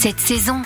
Cette saison,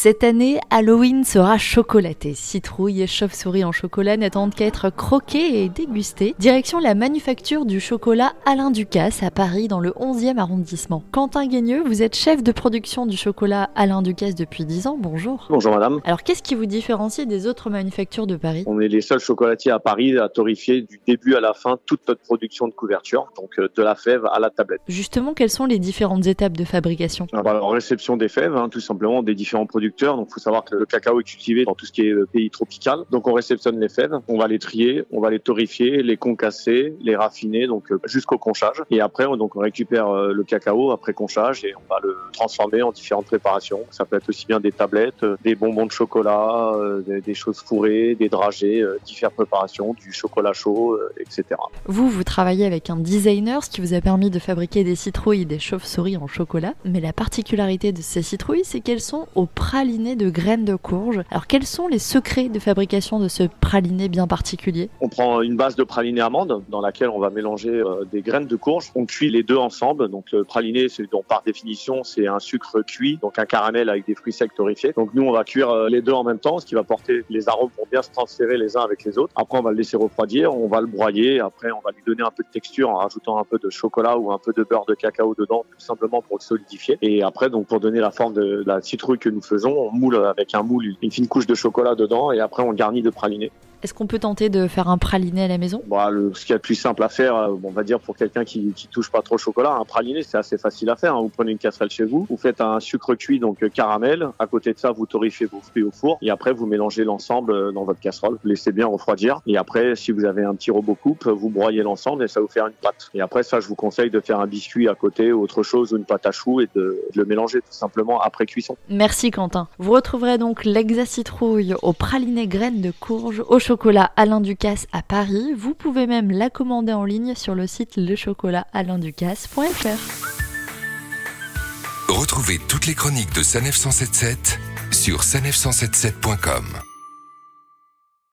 Cette année, Halloween sera chocolaté. Citrouille et chauve-souris en chocolat n'attendent qu'à être croqués et dégustés. Direction la manufacture du chocolat Alain Ducasse à Paris dans le 11e arrondissement. Quentin Guigneux, vous êtes chef de production du chocolat Alain Ducasse depuis 10 ans. Bonjour. Bonjour madame. Alors qu'est-ce qui vous différencie des autres manufactures de Paris? On est les seuls chocolatiers à Paris à torréfier du début à la fin toute notre production de couverture, donc euh, de la fève à la tablette. Justement, quelles sont les différentes étapes de fabrication? Alors, réception des fèves, hein, tout simplement des différents Donc, il faut savoir que le cacao est cultivé dans tout ce qui est euh, pays tropical. Donc, on réceptionne les fèves, on va les trier, on va les torréfier, les concasser, les raffiner, donc euh, jusqu'au conchage. Et après, on, récupère euh, le cacao après conchage et on va le transformer en différentes préparations. Ça peut être aussi bien des tablettes, des bonbons de chocolat, des, choses fourrées, des dragées, différentes préparations, du chocolat chaud, etc. Vous, vous travaillez avec un designer, ce qui vous a permis de fabriquer des citrouilles des chauves-souris en chocolat. Mais la particularité de ces citrouilles, c'est qu'elles sont au praliné de graines de courge. Alors, quels sont les secrets de fabrication de ce praliné bien particulier? On prend une base de praliné amande dans laquelle on va mélanger euh, des graines de courge. On cuit les deux ensemble. Donc le praliné, c'est donc par définition, c'est un sucre cuit, donc un caramel avec des fruits secs torréfiés. Donc nous, on va cuire euh, les deux en même temps, ce qui va porter les arômes pour bien se transférer les uns avec les autres. Après, on va le laisser refroidir, on va le broyer. Après, on va lui donner un peu de texture en rajoutant un peu de chocolat ou un peu de beurre de cacao dedans, tout simplement pour le solidifier. Et après, donc pour donner la forme de la citrouille que nous faisons, on moule avec un moule une fine couche de chocolat dedans et après on garnit de praliné. Est-ce qu'on peut tenter de faire un praliné à la maison? Bon, le, ce qu'il y a de plus simple à faire, euh, on va dire pour quelqu'un qui, qui touche pas trop au chocolat, un praliné c'est assez facile à faire. hein. Vous prenez une casserole chez vous, vous faites un sucre cuit donc euh, caramel. À côté de ça, vous torréfiez vos fruits au four et après vous mélangez l'ensemble euh, dans votre casserole. Vous laissez bien refroidir et après, si vous avez un petit robot coupe, vous broyez l'ensemble et ça vous faire une pâte. Et après ça, je vous conseille de faire un biscuit à côté autre chose ou une pâte à choux et de, de le mélanger tout simplement après cuisson. Merci Quentin. Vous retrouverez donc l'exa citrouille au praliné graines de courge au chocolat Alain Ducasse à Paris. Vous pouvez même la commander en ligne sur le site lechocolatalainducasse.fr. Retrouvez toutes les chroniques de Sanef 177 sur sanef177.com.